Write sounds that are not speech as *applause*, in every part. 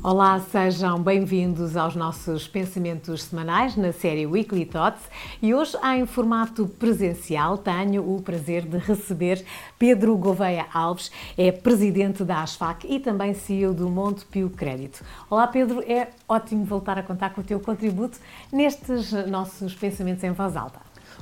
Olá, sejam bem-vindos aos nossos pensamentos semanais na série Weekly Thoughts e hoje, em formato presencial, tenho o prazer de receber Pedro Gouveia Alves, é presidente da ASFAC e também CEO do Montepio Crédito. Olá, Pedro, é ótimo voltar a contar com o teu contributo nestes nossos pensamentos em voz alta.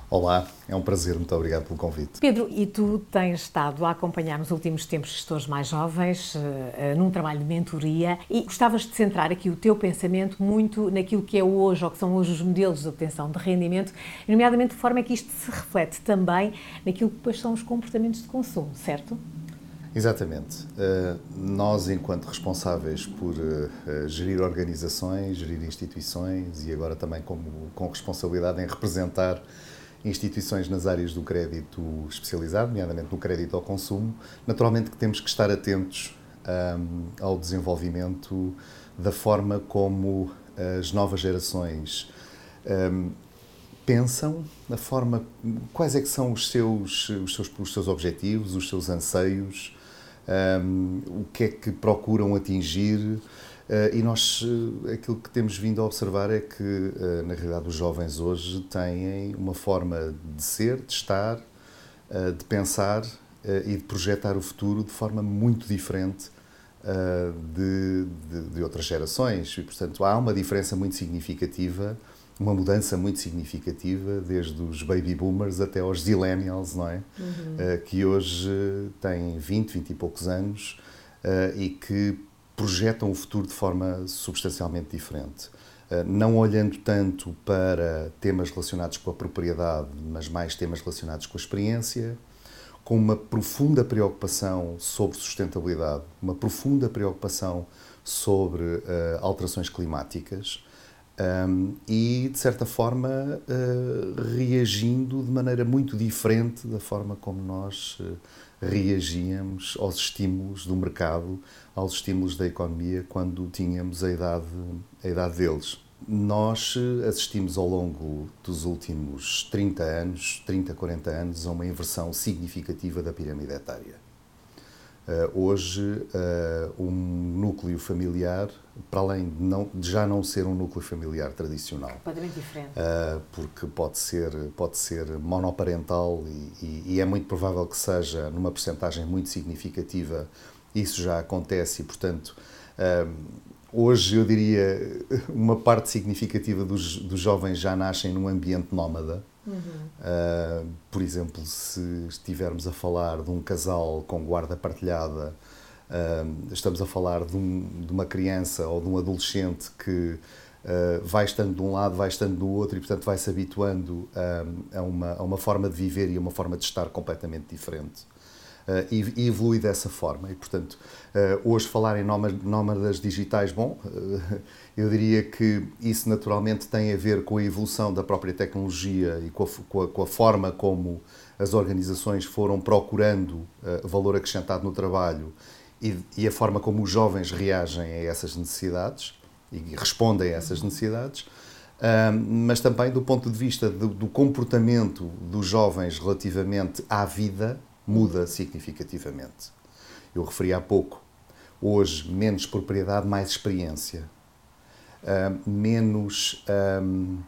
Olá, é um prazer, muito obrigado pelo convite. Pedro, e tu tens estado a acompanhar nos últimos tempos gestores mais jovens, uh, uh, num trabalho de mentoria, e gostavas de centrar aqui o teu pensamento muito naquilo que é hoje, ou que são hoje os modelos de obtenção de rendimento, nomeadamente de forma que isto se reflete também naquilo que depois são os comportamentos de consumo, certo? Exatamente. Uh, nós, enquanto responsáveis por gerir organizações, gerir instituições e agora também como, com responsabilidade em representar instituições nas áreas do crédito especializado, nomeadamente no crédito ao consumo, naturalmente que temos que estar atentos um, ao desenvolvimento da forma como as novas gerações um, pensam, da forma quais é que são os seus, os seus, os seus objetivos, os seus anseios, um, o que é que procuram atingir, e nós, uh, aquilo que temos vindo a observar é que, uh, na realidade, os jovens hoje têm uma forma de ser, de estar, de pensar e de projetar o futuro de forma muito diferente de, de, de, outras gerações. E, portanto, há uma diferença muito significativa, uma mudança muito significativa, desde os baby boomers até aos zillennials, não é? Uhum. que hoje têm 20, 20 e poucos anos e que projetam o futuro de forma substancialmente diferente. Eh, não olhando tanto para temas relacionados com a propriedade, mas mais temas relacionados com a experiência, com uma profunda preocupação sobre sustentabilidade, uma profunda preocupação sobre uh, alterações climáticas um, ehm, e, de certa forma, uh, reagindo de maneira muito diferente da forma como nós uh, reagíamos aos estímulos do mercado, aos estímulos da economia quando tínhamos a idade, a idade deles. Nós eh, assistimos ao longo dos últimos 30 anos, 30, 40 anos, a uma inversão significativa da pirâmide etária. Uh, hoje, uh, um núcleo familiar, para além de, não, de, já não ser um núcleo familiar tradicional, completamente diferente, uh, porque pode ser pode ser monoparental e, e, e, é muito provável que seja numa percentagem muito significativa. Isso já acontece e, portanto, hoje eu diria *laughs* uma parte significativa dos, dos jovens já nascem num ambiente nómada Uhum. Uh, por exemplo, se estivermos a falar de um casal com guarda partilhada, uh, estamos a falar de, um, de, uma criança ou de um adolescente que uh, vai estando de um lado, vai estando do outro e, portanto, vai se habituando a, uma, a uma forma de viver e a uma forma de estar completamente diferente. Uh, e, e, evolui dessa forma. E, portanto, uh, hoje falar em nómadas digitais, bom, uh, eu diria que isso naturalmente tem a ver com a evolução da própria tecnologia e com a, com a, com a forma como as organizações foram procurando valor acrescentado no trabalho e, e, a forma como os jovens reagem a essas necessidades e respondem a essas necessidades. mas também do ponto de vista do, do comportamento dos jovens relativamente à vida, muda significativamente. Eu referi há pouco, hoje, menos propriedade, mais experiência. Uh, menos um,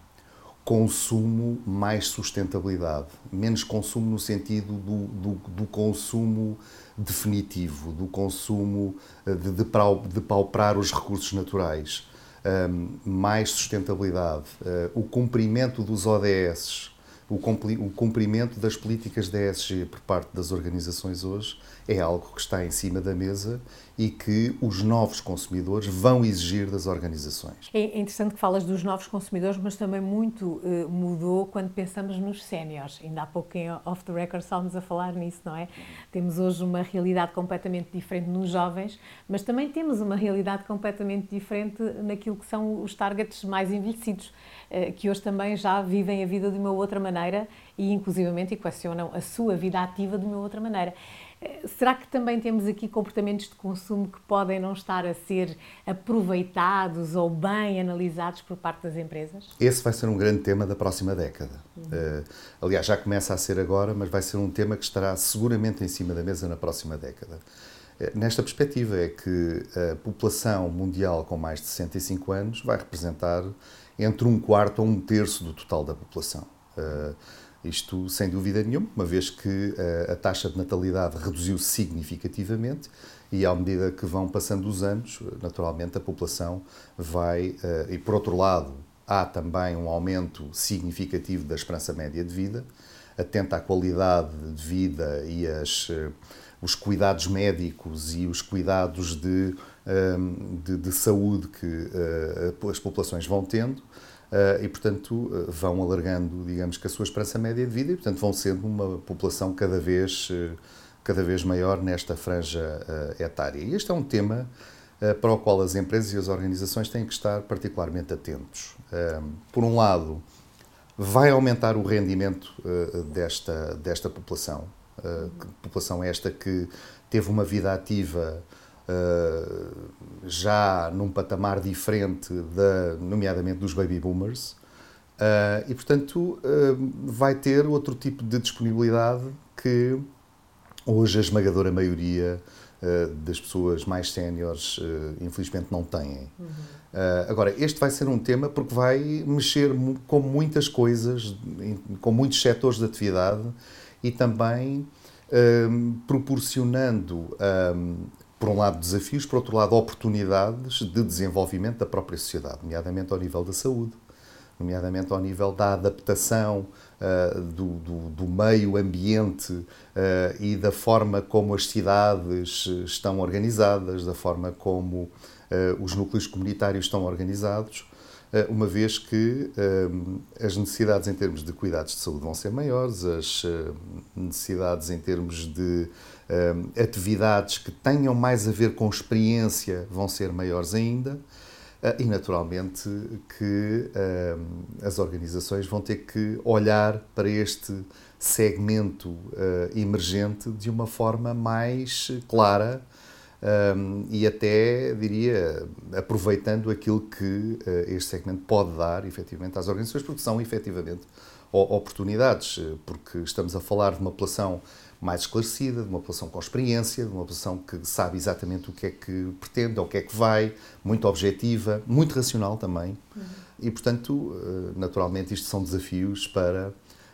consumo, mais sustentabilidade. Menos consumo no sentido do, do, do consumo definitivo, do consumo de, de, de pauprar os recursos naturais. Um, mais sustentabilidade. Uh, o cumprimento dos ODS, o cumprimento das políticas da ESG por parte das organizações hoje é algo que está em cima da mesa e que os novos consumidores vão exigir das organizações. É interessante que falas dos novos consumidores, mas também muito uh, mudou quando pensamos nos séniores. Ainda há pouco em Off the Record estávamos a falar nisso, não é? Temos hoje uma realidade completamente diferente nos jovens, mas também temos uma realidade completamente diferente naquilo que são os targets mais envelhecidos. Eh, que hoje também já vivem a vida de uma outra maneira e, inclusivamente, equacionam a sua vida ativa de uma outra maneira. Eh, será que também temos aqui comportamentos de consumo que podem não estar a ser aproveitados ou bem analisados por parte das empresas? Esse vai ser um grande tema da próxima década. Uhum. Uh, aliás, já começa a ser agora, mas vai ser um tema que estará seguramente em cima da mesa na próxima década. Nesta perspectiva, é que a população mundial com mais de 65 anos vai representar entre um quarto ou um terço do total da população. Isto sem dúvida nenhuma, uma vez que a taxa de natalidade reduziu significativamente e à medida que vão passando os anos, naturalmente a população vai, e por outro lado, há também um aumento significativo da esperança média de vida, atenta à qualidade de vida e as, eh, os cuidados médicos e os cuidados de, ehm, de, de saúde que uh, as populações vão tendo. Uh, e, portanto, vão alargando, digamos que, a sua esperança média de vida e, portanto, vão sendo uma população cada vez, cada vez maior nesta franja etária. E este é um tema para o qual as empresas e as organizações têm que estar particularmente atentos. Ehm, por um lado, vai aumentar o rendimento uh, desta, desta população. Uh, população esta que teve uma vida ativa uh, já num patamar diferente, da, nomeadamente dos baby boomers, e portanto vai ter outro tipo de disponibilidade que hoje a esmagadora maioria uh, das pessoas mais séniores, uh, infelizmente, não têm. Uhum. Uh, agora, este vai ser um tema porque vai mexer com muitas coisas, com muitos setores de atividade e também proporcionando, por um lado, desafios, por outro lado, oportunidades de desenvolvimento da própria sociedade, nomeadamente ao nível da saúde, nomeadamente ao nível da adaptação uh, do, do, do, meio ambiente uh, e da forma como as cidades estão organizadas, da forma como uh, os núcleos comunitários estão organizados, uma vez que as necessidades em termos de cuidados de saúde vão ser maiores, as necessidades em termos de atividades que tenham mais a ver com experiência vão ser maiores ainda. Ah, e, naturalmente, que uh, as organizações vão ter que olhar para este segmento uh, emergente de uma forma mais clara um, e até, diria, aproveitando aquilo que uh, este segmento pode dar, efetivamente, às organizações, porque são, efetivamente, oportunidades, porque estamos a falar de uma população mais esclarecida, de uma população com experiência, de uma população que sabe exatamente o que é que pretende, ou o que é que vai, muito objetiva, muito racional também. Uhum. E, portanto, eh, naturalmente, isto são desafios para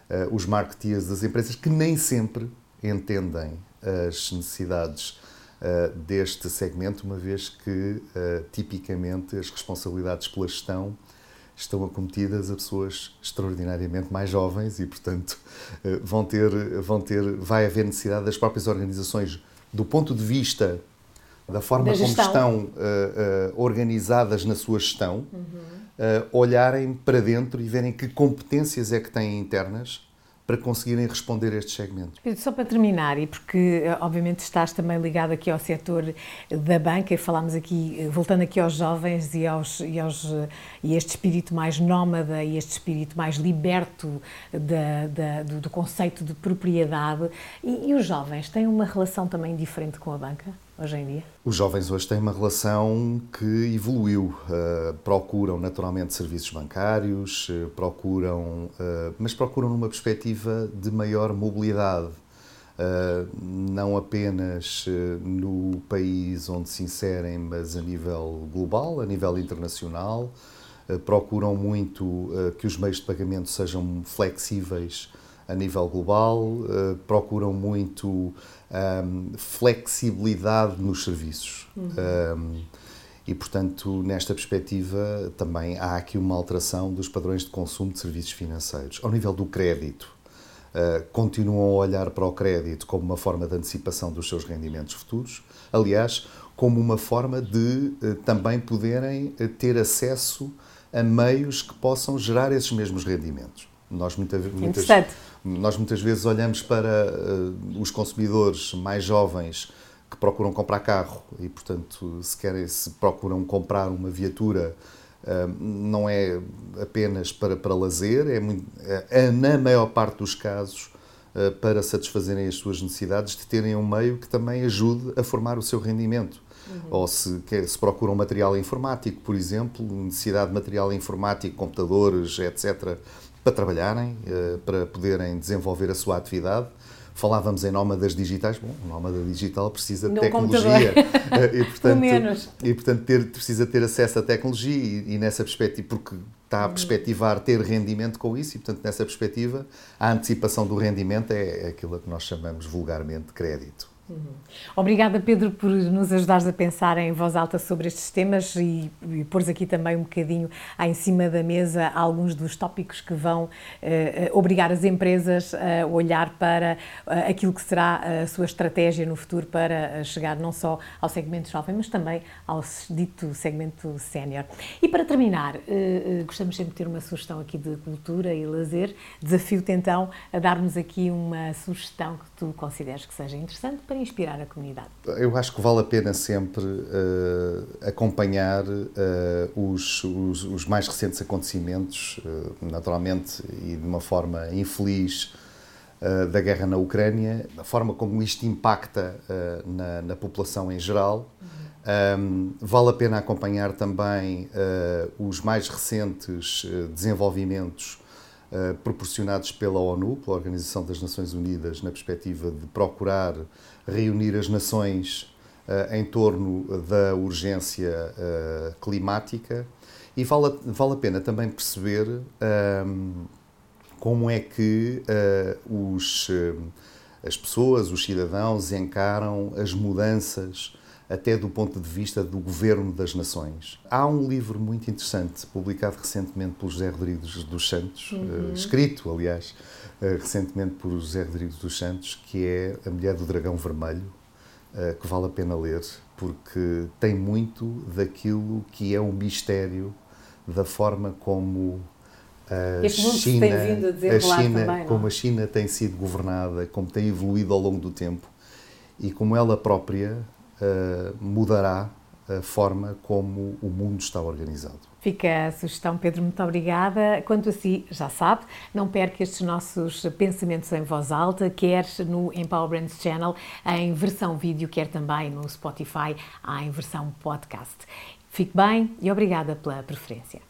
eh, os marketeers das empresas que nem sempre entendem as necessidades eh, deste segmento, uma vez que, tipicamente, as responsabilidades pela gestão estão acometidas a pessoas extraordinariamente mais jovens e, portanto, eh, vão ter, vão ter, vai haver necessidade das próprias organizações, do ponto de vista da forma da como estão uh, uh, organizadas na sua gestão, uhum. uh, olharem para dentro e verem que competências é que têm internas para conseguirem responder a estes segmentos. Só para terminar, e porque eh, obviamente estás também ligado aqui ao setor da banca e falámos aqui, eh, voltando aqui aos jovens e, aos, e, aos, eh, e este espírito mais nómada e este espírito mais liberto da, da, do, do, conceito de propriedade, e, e os jovens têm uma relação também diferente com a banca? Hoje em dia? Os jovens hoje têm uma relação que evoluiu. Uh, procuram naturalmente serviços bancários, uh, procuram, uh, mas procuram numa perspectiva de maior mobilidade. não apenas no país onde se inserem, mas a nível global, a nível internacional. procuram muito que os meios de pagamento sejam flexíveis a nível global, procuram muito um, flexibilidade nos serviços. Uhum. Um, e, portanto, nesta perspectiva, também há aqui uma alteração dos padrões de consumo de serviços financeiros. Ao nível do crédito, uh, continuam a olhar para o crédito como uma forma de antecipação dos seus rendimentos futuros. Aliás, como uma forma de uh, também poderem uh, ter acesso a meios que possam gerar esses mesmos rendimentos. Nós muitas, muitas, nós muitas vezes olhamos para uh, os consumidores mais jovens que procuram comprar carro e, portanto, se querem, se procuram comprar uma viatura, uh, não é apenas para, para lazer, é, muito, é, na maior parte dos casos uh, para satisfazerem as suas necessidades de terem um meio que também ajude a formar o seu rendimento. Uhum. Ou se, quer, se procuram material informático, por exemplo, necessidade de material informático, computadores, etc., para trabalharem, eh, para poderem desenvolver a sua atividade, Falávamos em nómadas digitais, bom, o nómada digital precisa de tecnologia. *laughs* e, portanto, menos. e, portanto, ter, precisa ter acesso à tecnologia e, e nessa perspectiva, porque está a perspectivar ter rendimento com isso e, portanto, nessa perspectiva, a antecipação do rendimento é aquilo que nós chamamos vulgarmente de crédito. Uhum. Obrigada, Pedro, por nos ajudares a pensar em voz alta sobre estes temas e, e pôres aqui também um bocadinho em cima da mesa alguns dos tópicos que vão eh, obrigar as empresas a olhar para uh, aquilo que será a sua estratégia no futuro para chegar não só ao segmento jovem, mas também ao dito segmento sénior. E para terminar, uh, gostamos sempre de ter uma sugestão aqui de cultura e lazer. Desafio-te então a dar-nos aqui uma sugestão que tu consideres que seja interessante para inspirar a comunidade? Eu acho que vale a pena sempre uh, acompanhar uh, os, os, os, mais recentes acontecimentos, uh, naturalmente e de uma forma infeliz, da guerra na Ucrânia, da forma como isto impacta na, na, população em geral. Um, vale a pena acompanhar também os mais recentes desenvolvimentos proporcionados pela ONU, pela Organização das Nações Unidas, na perspectiva de procurar reunir as nações uh, em torno da urgência uh, climática. E vale, vale a pena também perceber um, ehm, como é que os, as pessoas, os cidadãos, encaram as mudanças até do ponto de vista do governo das nações. Há um livro muito interessante, publicado recentemente pelo José Rodrigues dos Santos, uhum. uh, escrito, aliás, uh, recentemente por José Rodrigues dos Santos, que é A Mulher do Dragão Vermelho, uh, que vale a pena ler, porque tem muito daquilo que é o mistério da forma como a China, a, a China também, como a China tem sido governada, como tem evoluído ao longo do tempo e como ela própria eh, mudará a forma como o mundo está organizado. Fica a sugestão, Pedro, muito obrigada. Quanto a si, já sabe, não perca estes nossos pensamentos em voz alta, quer no Empower Brands Channel, em versão vídeo, quer também no Spotify, em versão podcast. Fique bem e obrigada pela preferência.